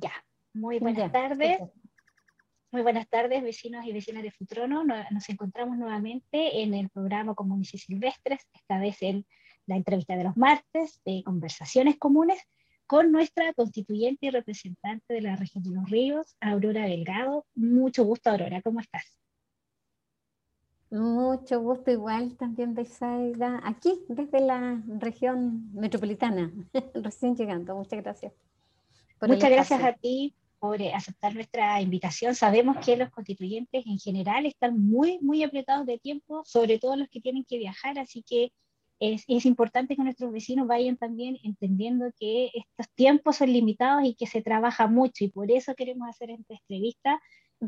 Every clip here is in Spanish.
Ya, muy buenas tardes. Muy buenas tardes, vecinos y vecinas de Futrono. Nos encontramos nuevamente en el programa Comunes Silvestres, esta vez en la entrevista de los martes de Conversaciones Comunes, con nuestra constituyente y representante de la región de los ríos, Aurora Delgado. Mucho gusto, Aurora, ¿cómo estás? Mucho gusto igual también, Besaida, aquí desde la región metropolitana, recién llegando. Muchas gracias. Muchas gracias a ti por eh, aceptar nuestra invitación. Sabemos que los constituyentes en general están muy, muy apretados de tiempo, sobre todo los que tienen que viajar, así que es, es, importante que nuestros vecinos vayan también entendiendo que estos tiempos son limitados y que se trabaja mucho y por eso queremos hacer esta entrevista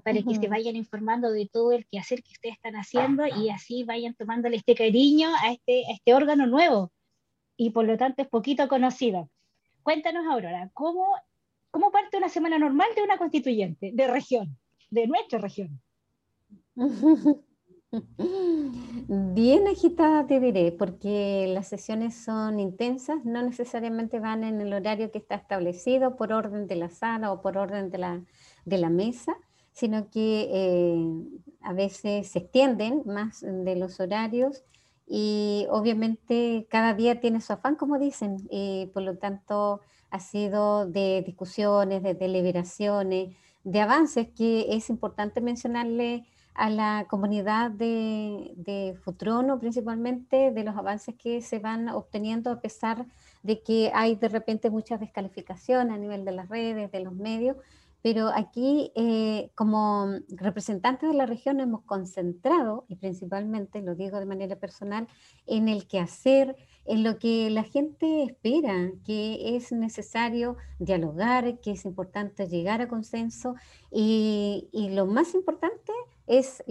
para que se vayan informando de todo el quehacer que ustedes están haciendo y así vayan tomándole este cariño a este, a este órgano nuevo y por lo tanto es poquito conocido. Cuéntanos, Aurora, ¿cómo ¿Cómo parte una semana normal de una constituyente, de región, de nuestra región? Bien agitada te diré, porque las sesiones son intensas, no necesariamente van en el horario que está establecido por orden de la sala o por orden de la, de la mesa, sino que eh, a veces se extienden más de los horarios y obviamente cada día tiene su afán, como dicen, y por lo tanto ha sido de discusiones, de deliberaciones, de avances que es importante mencionarle a la comunidad de, Futrono principalmente, de los avances que se van obteniendo a pesar de que hay de repente muchas descalificaciones a nivel de las redes, de los medios, pero aquí eh, como representantes de la región hemos concentrado, y principalmente lo digo de manera personal, en el quehacer, en lo que la gente espera, que es necesario dialogar, que es importante llegar a consenso y, lo más importante es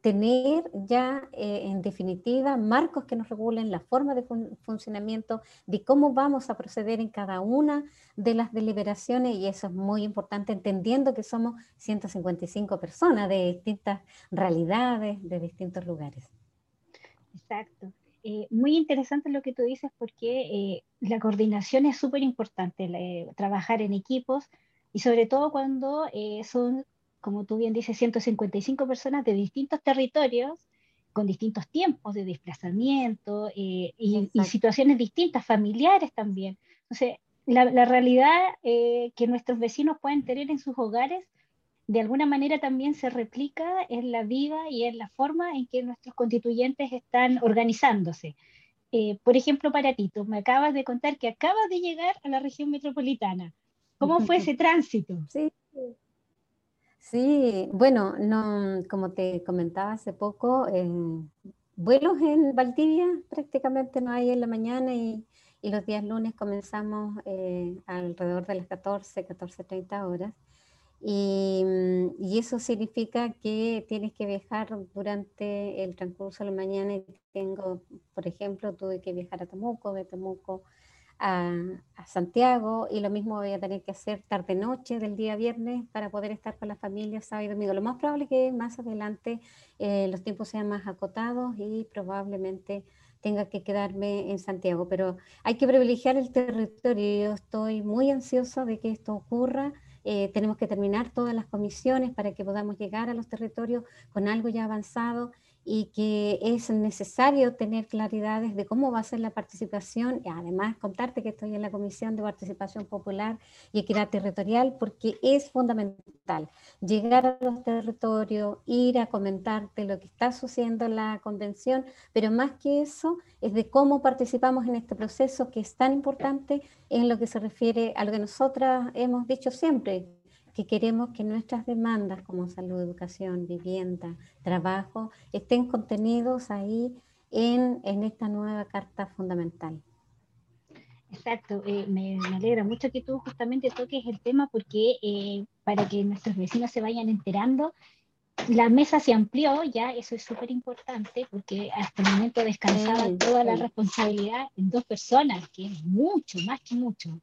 tener ya eh, en definitiva marcos que nos regulen la forma de funcionamiento, de cómo vamos a proceder en cada una de las deliberaciones y eso es muy importante entendiendo que somos 155 personas de distintas realidades, de distintos lugares. Exacto. Eh, muy interesante lo que tú dices porque la coordinación es súper importante, trabajar en equipos y sobre todo cuando son como tú bien dices, 155 personas de distintos territorios, con distintos tiempos de desplazamiento eh, y, situaciones distintas, familiares también. Entonces, la, la realidad eh, que nuestros vecinos pueden tener en sus hogares, de alguna manera también se replica en la vida y en la forma en que nuestros constituyentes están organizándose. Eh, por ejemplo, para ti, tú me acabas de contar que acabas de llegar a la región metropolitana. ¿Cómo fue ese tránsito? Sí, Sí, bueno, no, como te comentaba hace poco, eh, vuelos en Valdivia prácticamente no hay en la mañana y, los días lunes comenzamos eh, alrededor de las 14, 14.30 horas. Y, y, eso significa que tienes que viajar durante el transcurso de la mañana y tengo, por ejemplo, tuve que viajar a Temuco, de Temuco a, Santiago y lo mismo voy a tener que hacer tarde-noche del día viernes para poder estar con la familia sábado y domingo. Lo más probable es que más adelante eh, los tiempos sean más acotados y probablemente tenga que quedarme en Santiago, pero hay que privilegiar el territorio. Yo estoy muy ansiosa de que esto ocurra. Eh, tenemos que terminar todas las comisiones para que podamos llegar a los territorios con algo ya avanzado y que es necesario tener claridades de cómo va a ser la participación y además contarte que estoy en la Comisión de Participación Popular y Equidad Territorial porque es fundamental llegar a los territorios, ir a comentarte lo que está sucediendo en la convención, pero más que eso es de cómo participamos en este proceso que es tan importante en lo que se refiere a lo que nosotras hemos dicho siempre, que queremos que nuestras demandas como salud, educación, vivienda, trabajo, estén contenidos ahí en, en esta nueva Carta Fundamental. Exacto, eh, me, alegra mucho que tú justamente toques el tema porque eh, para que nuestros vecinos se vayan enterando, la mesa se amplió ya, eso es súper importante porque hasta el momento descansaba toda la responsabilidad en dos personas, que es mucho, más que mucho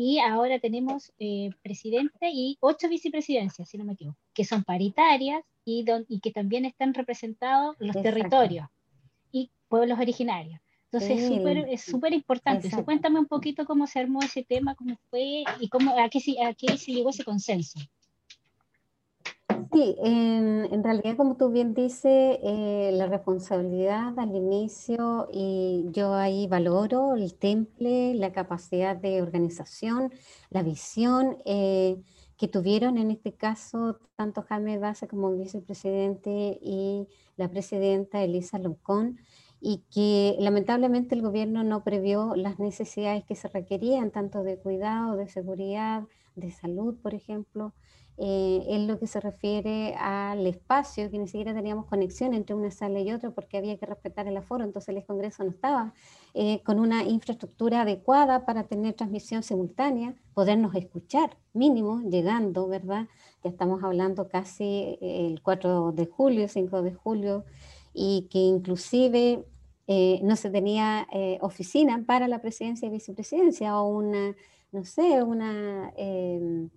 y ahora tenemos eh, presidente y ocho vicepresidencias, si no me equivoco, que son paritarias y, y que también están representados los territorios y pueblos originarios. Entonces es súper importante. cuéntame un poquito cómo se armó ese tema, cómo fue y cómo, a, qué, a qué se llegó ese consenso. Sí, en, realidad, como tú bien dices, eh, la responsabilidad al inicio, y yo ahí valoro el temple, la capacidad de organización, la visión eh, que tuvieron en este caso tanto Jaime Baza como vicepresidente y la presidenta Elisa Loncón, y que lamentablemente el gobierno no previó las necesidades que se requerían, tanto de cuidado, de seguridad, de salud, por ejemplo eh, en lo que se refiere al espacio, que ni siquiera teníamos conexión entre una sala y otra porque había que respetar el aforo, entonces el Congreso no estaba eh, con una infraestructura adecuada para tener transmisión simultánea, podernos escuchar mínimo, llegando, ¿verdad? Ya estamos hablando casi eh, el 4 de julio, 5 de julio, y que inclusive eh, no se tenía oficina para la presidencia y vicepresidencia o una, no sé, una em,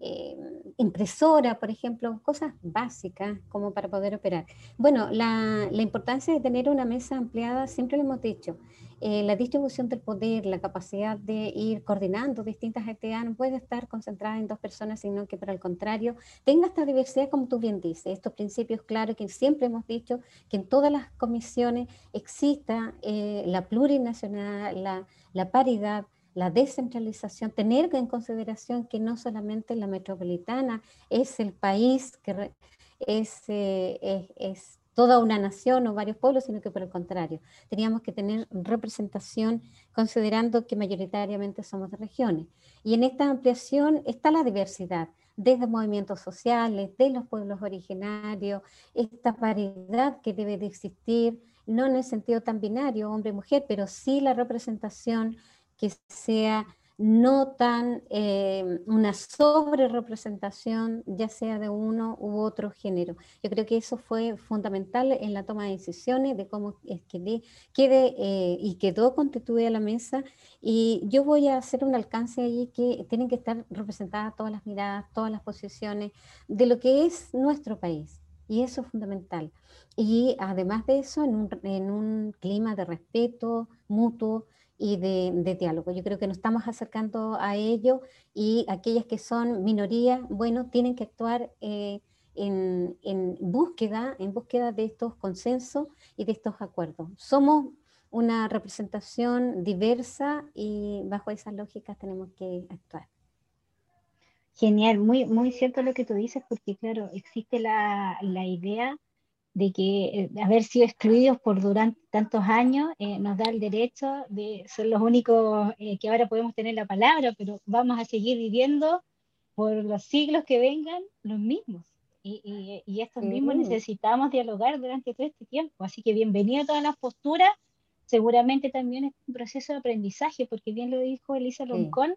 eh, impresora, por ejemplo, cosas básicas como para poder operar. Bueno, la, importancia de tener una mesa ampliada, siempre lo hemos dicho, eh, la distribución del poder, la capacidad de ir coordinando distintas actividades no puede estar concentrada en dos personas, sino que por el contrario tenga esta diversidad, como tú bien dices, estos principios claros que siempre hemos dicho, que en todas las comisiones exista eh, la plurinacional, la, la paridad, la descentralización, tener en consideración que no solamente la metropolitana es el país que es, eh, es, toda una nación o varios pueblos, sino que por el contrario, teníamos que tener representación considerando que mayoritariamente somos de regiones. Y en esta ampliación está la diversidad, desde movimientos sociales, de los pueblos originarios, esta paridad que debe de existir, no en el sentido tan binario, hombre-mujer, pero sí la representación que sea no tan eh, una sobre representación, ya sea de uno u otro género. Yo creo que eso fue fundamental en la toma de decisiones de cómo es que quede eh, y quedó constituida la mesa. Y yo voy a hacer un alcance allí que tienen que estar representadas todas las miradas, todas las posiciones de lo que es nuestro país. Y eso es fundamental. Y además de eso, en un, en un clima de respeto mutuo, y de, diálogo. Yo creo que nos estamos acercando a ello y aquellas que son minorías, bueno, tienen que actuar eh, en, en, búsqueda, en búsqueda de estos consensos y de estos acuerdos. Somos una representación diversa y bajo esas lógicas tenemos que actuar. Genial, muy, muy cierto lo que tú dices, porque claro, existe la, la idea de que eh, haber sido excluidos por durante tantos años eh, nos da el derecho de ser los únicos eh, que ahora podemos tener la palabra, pero vamos a seguir viviendo por los siglos que vengan los mismos. Y, y, estos mismos necesitamos dialogar durante todo este tiempo. Así que bienvenido a todas las posturas. Seguramente también es un proceso de aprendizaje, porque bien lo dijo Elisa Loncón,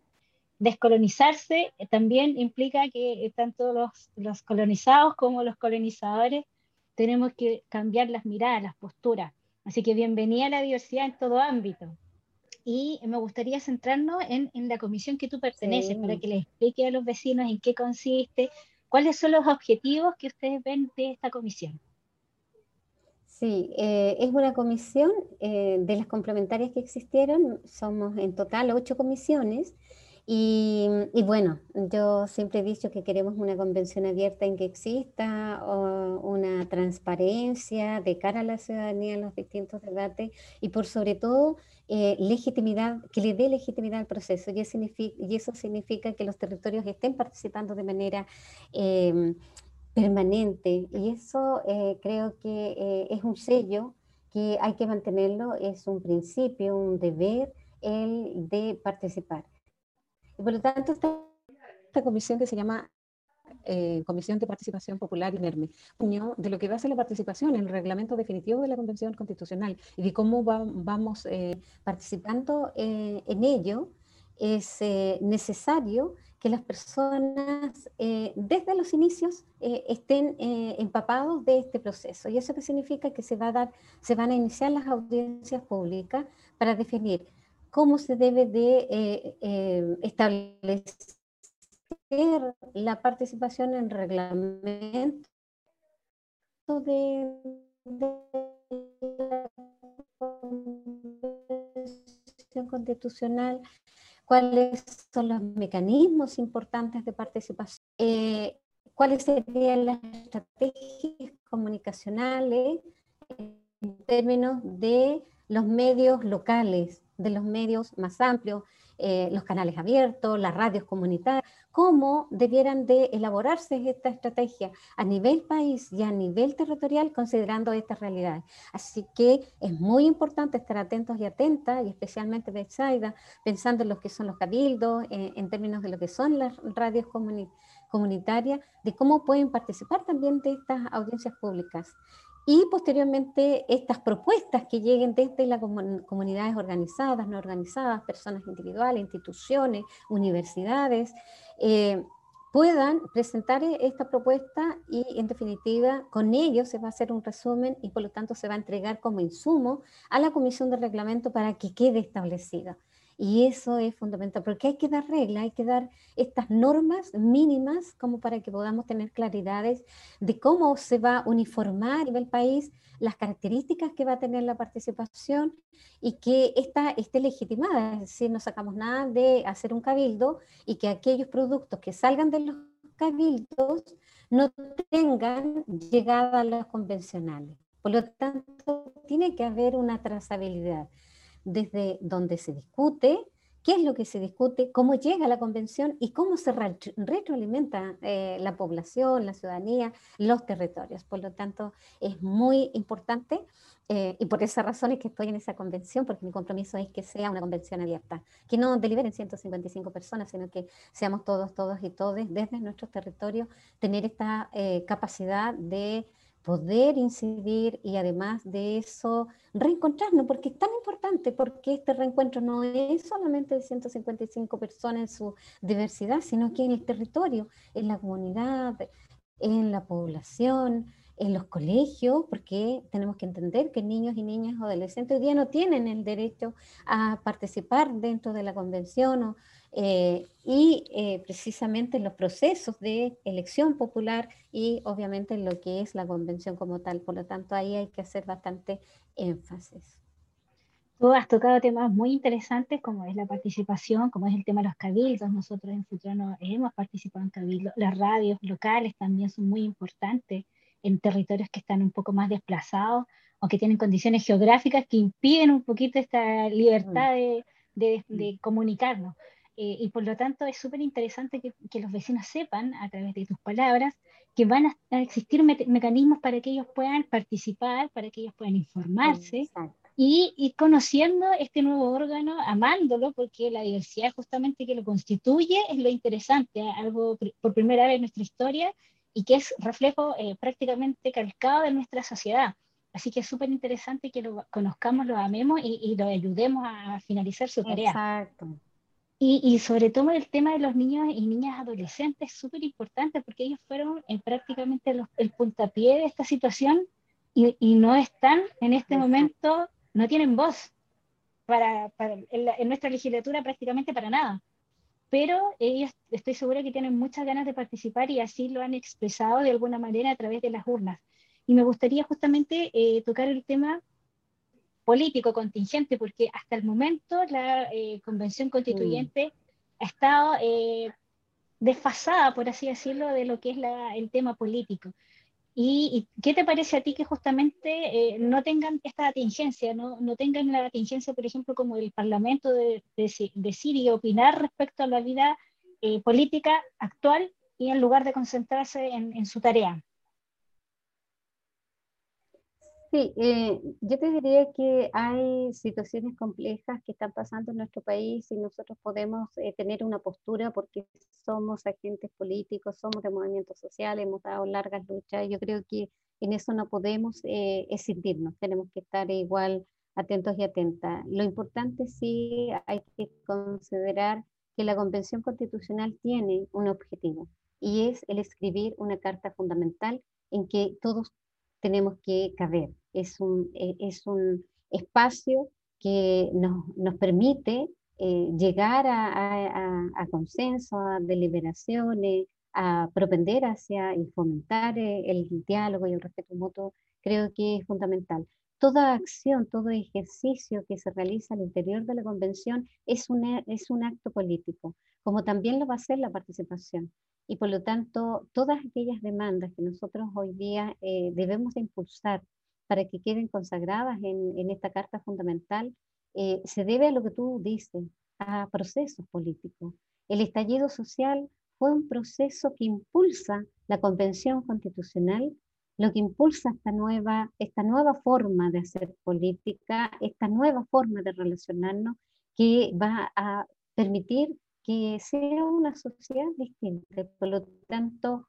descolonizarse también implica que tanto los, los colonizados como los colonizadores tenemos que cambiar las miradas, las posturas. Así que bienvenida a la diversidad en todo ámbito. Y me gustaría centrarnos en, en la comisión que tú perteneces, para que les explique a los vecinos en qué consiste, cuáles son los objetivos que ustedes ven de esta comisión. Sí, eh, es una comisión eh, de las complementarias que existieron, somos en total ocho comisiones, y, bueno, yo siempre he dicho que queremos una convención abierta en que exista una transparencia de cara a la ciudadanía en los distintos debates y por sobre todo eh, legitimidad, que le dé legitimidad al proceso. Y, eso significa que los territorios estén participando de manera em, permanente. Y eso eh, creo que eh, es un sello que hay que mantenerlo, es un principio, un deber el de participar. Por lo tanto, esta, comisión que se llama eh, Comisión de Participación Popular INERME, de lo que va a ser la participación en el reglamento definitivo de la Convención Constitucional y de cómo vamos eh, participando eh, en ello, es necesario que las personas desde los inicios estén empapados de este proceso. ¿Y eso qué significa? Que se, va a dar, se van a iniciar las audiencias públicas para definir cómo se debe de eh, eh, establecer la participación en reglamento de, de constitucional, cuáles son los mecanismos importantes de participación, eh, cuáles serían las estrategias comunicacionales en términos de los medios locales, de los medios más amplios, eh, los canales abiertos, las radios comunitarias, cómo debieran de elaborarse esta estrategia a nivel país y a nivel territorial considerando estas realidades. Así que es muy importante estar atentos y atentas, y especialmente Betsaida, pensando en lo que son los cabildos, eh, en términos de lo que son las radios comunitarias, de cómo pueden participar también de estas audiencias públicas y posteriormente estas propuestas que lleguen desde las comunidades organizadas, no organizadas, personas individuales, instituciones, universidades, eh, puedan presentar e-, esta propuesta y en definitiva con ello se va a hacer un resumen y por lo tanto se va a entregar como insumo a la comisión de reglamento para que quede establecida. Y eso es fundamental, porque hay que dar reglas, hay que dar estas normas mínimas como para que podamos tener claridades de cómo se va a uniformar a nivel país las características que va a tener la participación y que esta esté legitimada, es decir, no sacamos nada de hacer un cabildo y que aquellos productos que salgan de los cabildos no tengan llegada a los convencionales. Por lo tanto, tiene que haber una trazabilidad desde donde se discute, qué es lo que se discute, cómo llega la convención y cómo se retroalimenta eh, la población, la ciudadanía, los territorios. Por lo tanto, es muy importante eh, y por esa razón es que estoy en esa convención, porque mi compromiso es que sea una convención abierta, que no deliberen 155 personas, sino que seamos todos, todos y todes desde nuestros territorios, tener esta eh, capacidad de poder incidir y además de eso reencontrarnos, porque es tan importante, porque este reencuentro no es solamente de 155 personas en su diversidad, sino que en el territorio, en la comunidad, en la población, en los colegios, porque tenemos que entender que niños y niñas adolescentes hoy día no tienen el derecho a participar dentro de la convención eh, y eh, precisamente en los procesos de elección popular y obviamente en lo que es la convención como tal. Por lo tanto, ahí hay que hacer bastante énfasis. Tú has tocado temas muy interesantes como es la participación, como es el tema de los cabildos. Nosotros en Futurano hemos participado en cabildos. Las radios locales también son muy importantes en territorios que están un poco más desplazados o que tienen condiciones geográficas que impiden un poquito esta libertad mm. de, de, mm. comunicarnos. Eh, y por lo tanto es súper interesante que, que, los vecinos sepan a través de tus palabras que van a, existir mecanismos para que ellos puedan participar, para que ellos puedan informarse y, y, conociendo este nuevo órgano, amándolo, porque la diversidad justamente que lo constituye es lo interesante, algo por primera vez en nuestra historia y que es reflejo eh, prácticamente calcado de nuestra sociedad. Así que es súper interesante que lo conozcamos, lo amemos y, lo ayudemos a finalizar su tarea. Exacto. Y, y, sobre todo el tema de los niños y niñas adolescentes es súper importante porque ellos fueron en prácticamente los, el puntapié de esta situación y, y, no están en este momento, no tienen voz para, para en, nuestra legislatura prácticamente para nada pero ellos estoy segura que tienen muchas ganas de participar y así lo han expresado de alguna manera a través de las urnas. Y me gustaría justamente eh, tocar el tema político contingente, porque hasta el momento la eh, Convención Constituyente mm. ha estado eh, desfasada, por así decirlo, de lo que es la, el tema político. ¿Y, qué te parece a ti que justamente eh, no tengan esta atingencia, no, no, tengan la atingencia, por ejemplo, como el Parlamento de, decir y opinar respecto a la vida política actual y en lugar de concentrarse en su tarea? Sí, eh, yo te diría que hay situaciones complejas que están pasando en nuestro país y nosotros podemos eh, tener una postura porque somos agentes políticos, somos de movimientos sociales, hemos dado largas luchas. Yo creo que en eso no podemos eh, escindirnos, tenemos que estar igual atentos y atentas. Lo importante sí hay que considerar que la Convención Constitucional tiene un objetivo y es el escribir una carta fundamental en que todos tenemos que caber es un, e, es un espacio que nos, nos permite eh, llegar a, a, a, consenso, a deliberaciones, a propender hacia y fomentar eh, el diálogo y el respeto mutuo, creo que es fundamental. toda acción, todo ejercicio que se realiza al interior de la convención es un, es un acto político, como también lo va a ser la participación. Y por lo tanto, todas aquellas demandas que nosotros hoy día eh, debemos de impulsar para que queden consagradas en, en esta Carta Fundamental, eh, se debe a lo que tú dices, a procesos políticos. El estallido social fue un proceso que impulsa la Convención Constitucional, lo que impulsa esta nueva, esta nueva forma de hacer política, esta nueva forma de relacionarnos que va a permitir que sea una sociedad distinta. Por lo tanto,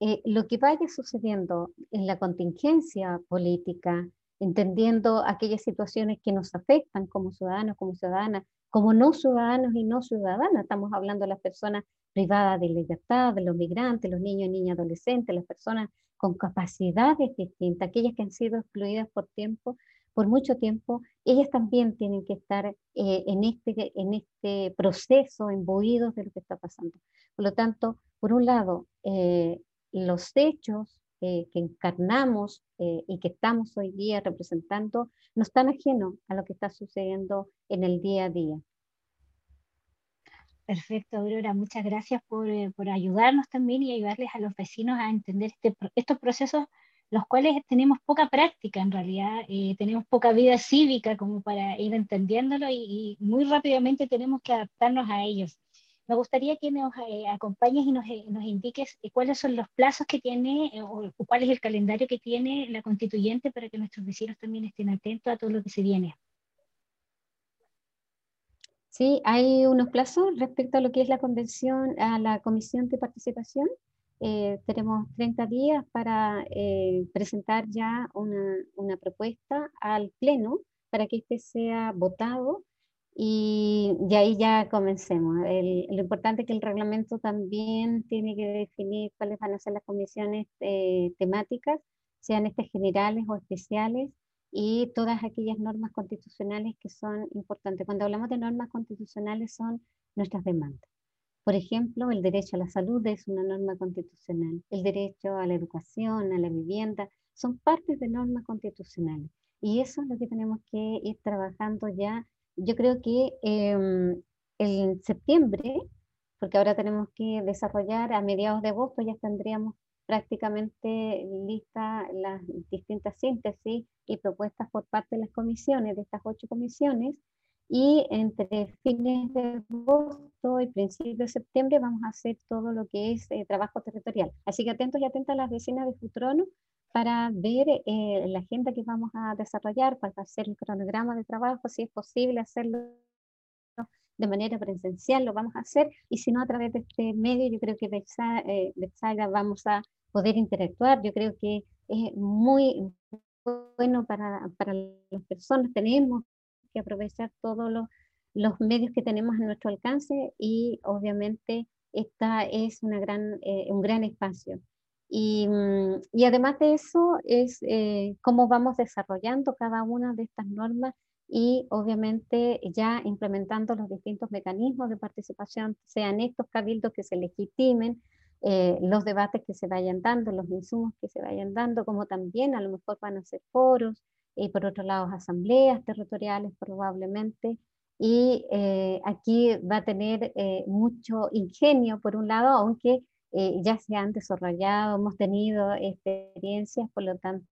eh, lo que vaya sucediendo en la contingencia política, entendiendo aquellas situaciones que nos afectan como ciudadanos, como ciudadanas, como no ciudadanos y no ciudadanas. Estamos hablando de las personas privadas de libertad, de los migrantes, los niños y niñas adolescentes, las personas con capacidades distintas, aquellas que han sido excluidas por tiempo, por mucho tiempo, ellas también tienen que estar eh, en, este, en este proceso, imbuidos de lo que está pasando. Por lo tanto, por un lado, eh, los hechos que encarnamos eh, y que estamos hoy día representando no están ajenos a lo que está sucediendo en el día a día. Perfecto, Aurora. Muchas gracias por, eh, por, ayudarnos también y ayudarles a los vecinos a entender este, estos procesos, los cuales tenemos poca práctica en realidad, eh, tenemos poca vida cívica como para ir entendiéndolo y, y, muy rápidamente tenemos que adaptarnos a ellos. Me gustaría que nos eh, acompañes y nos, eh, nos, indiques eh, cuáles son los plazos que tiene o, cuál es el calendario que tiene la constituyente para que nuestros vecinos también estén atentos a todo lo que se viene. Sí, hay unos plazos respecto a lo que es la convención, a la comisión de participación. Tenemos 30 días para presentar ya una, una, propuesta al Pleno para que este sea votado y de ahí ya comencemos. lo importante es que el reglamento también tiene que definir cuáles van a ser las comisiones eh, temáticas, sean estas generales o especiales, y todas aquellas normas constitucionales que son importantes. Cuando hablamos de normas constitucionales son nuestras demandas. Por ejemplo, el derecho a la salud es una norma constitucional, el derecho a la educación, a la vivienda, son partes de normas constitucionales. Y eso es lo que tenemos que ir trabajando ya yo creo que em, en septiembre, porque ahora tenemos que desarrollar a mediados de agosto, ya tendríamos prácticamente listas las distintas síntesis y propuestas por parte de las comisiones, de estas ocho comisiones, y entre fines de agosto y principios de septiembre vamos a hacer todo lo que es eh, trabajo territorial. Así que atentos y atentas las vecinas de Futrono para ver eh, la agenda que vamos a desarrollar, para hacer el cronograma de trabajo, si es posible hacerlo de manera presencial, lo vamos a hacer, y si no, a través de este medio, yo creo que de eh, vamos a poder interactuar. Yo creo que es muy bueno para, para las personas, tenemos que aprovechar todos los, los medios que tenemos a nuestro alcance y obviamente esta es una gran, eh, un gran espacio. Mm, y, además de eso es eh, cómo vamos desarrollando cada una de estas normas y obviamente ya implementando los distintos mecanismos de participación, sean estos cabildos que se legitimen, eh, los debates que se vayan dando, los insumos que se vayan dando, como también a lo mejor van a ser foros y por otro lado asambleas territoriales probablemente. Y eh, aquí va a tener mucho ingenio por un lado, aunque eh, ya se han desarrollado, hemos tenido experiencias, por lo tanto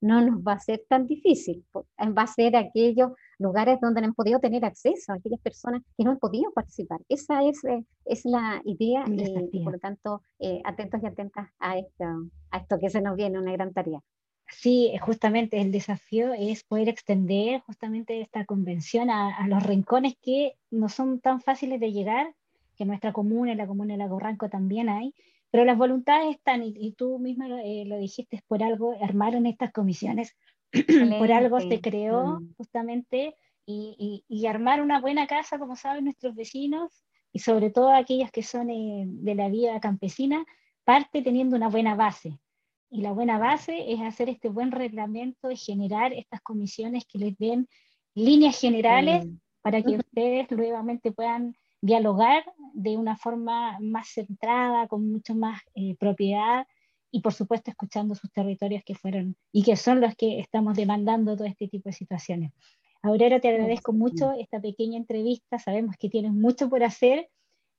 no nos va a ser tan difícil, va a ser aquellos lugares donde no han podido tener acceso, aquellas personas que no han podido participar. Esa es, eh, es la idea y por lo tanto eh, atentos y atentas a esto, a esto que se nos viene, una gran tarea. Sí, justamente el desafío es poder extender justamente esta convención a, a los rincones que no son tan fáciles de llegar que nuestra comuna, la comuna de Lago Ranco también hay, pero las voluntades están, y, tú misma eh, lo, dijiste, por algo armaron estas comisiones, por algo se creó mm. justamente, y, y, armar una buena casa, como saben nuestros vecinos, y sobre todo aquellas que son eh, de la vida campesina, parte teniendo una buena base. Y la buena base es hacer este buen reglamento y generar estas comisiones que les den líneas generales mm. para que ustedes nuevamente puedan dialogar de una forma más centrada, con mucho más eh, propiedad y por supuesto escuchando sus territorios que fueron y que son los que estamos demandando todo este tipo de situaciones. Aurora, te agradezco mucho esta pequeña entrevista, sabemos que tienes mucho por hacer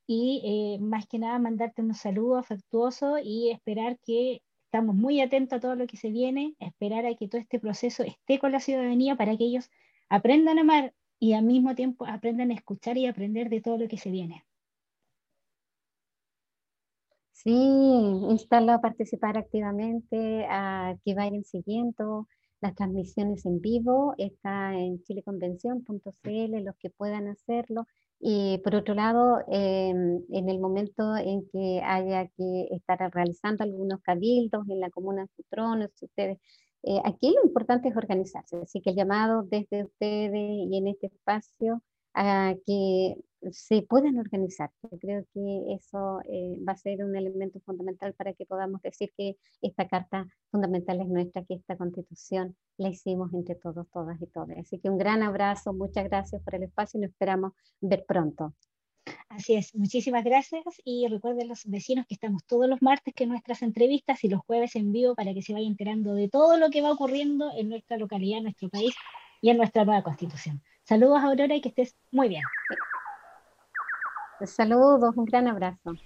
y eh, más que nada mandarte un saludo afectuoso y esperar que estamos muy atentos a todo lo que se viene, esperar a que todo este proceso esté con la ciudadanía para que ellos aprendan a amar y al mismo tiempo aprendan a escuchar y aprender de todo lo que se viene. Sí, instarlo a participar activamente, a que vayan siguiendo las transmisiones en vivo, está en chileconvención.cl, los que puedan hacerlo. Y por otro lado, em, en el momento en que haya que estar realizando algunos cabildos en la comuna de ustedes, eh, aquí lo importante es organizarse, así que el llamado desde ustedes y en este espacio a que se puedan organizar. creo que eso eh, va a ser un elemento fundamental para que podamos decir que esta carta fundamental es nuestra, que esta constitución la hicimos entre todos, todas y todas. Así que un gran abrazo, muchas gracias por el espacio y nos esperamos ver pronto. Así es, muchísimas gracias y recuerden los vecinos que estamos todos los martes que nuestras entrevistas y los jueves en vivo para que se vayan enterando de todo lo que va ocurriendo en nuestra localidad, en nuestro país y en nuestra nueva constitución. Saludos Aurora y que estés muy bien. Saludos, un gran abrazo.